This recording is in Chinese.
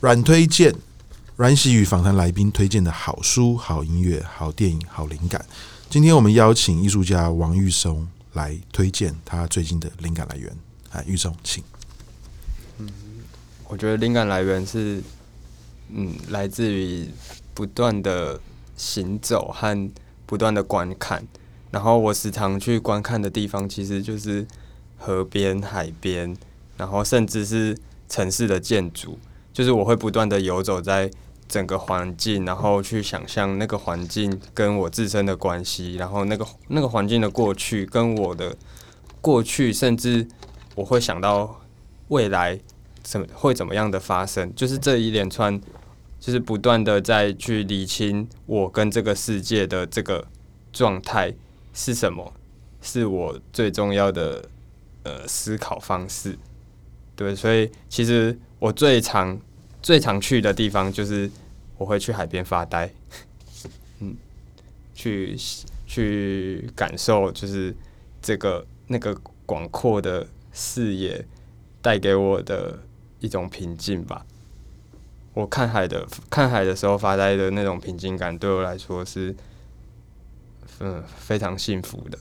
阮推荐，阮喜与访谈来宾推荐的好书、好音乐、好电影、好灵感。今天我们邀请艺术家王玉松来推荐他最近的灵感来源。啊，玉松，请。嗯，我觉得灵感来源是，嗯，来自于不断的行走和不断的观看。然后我时常去观看的地方，其实就是河边、海边，然后甚至是城市的建筑。就是我会不断的游走在整个环境，然后去想象那个环境跟我自身的关系，然后那个那个环境的过去跟我的过去，甚至我会想到未来怎会怎么样的发生，就是这一连串，就是不断的在去理清我跟这个世界的这个状态是什么，是我最重要的呃思考方式。对，所以其实我最常、最常去的地方就是我会去海边发呆，嗯，去去感受，就是这个那个广阔的视野带给我的一种平静吧。我看海的看海的时候发呆的那种平静感对我来说是嗯非常幸福的。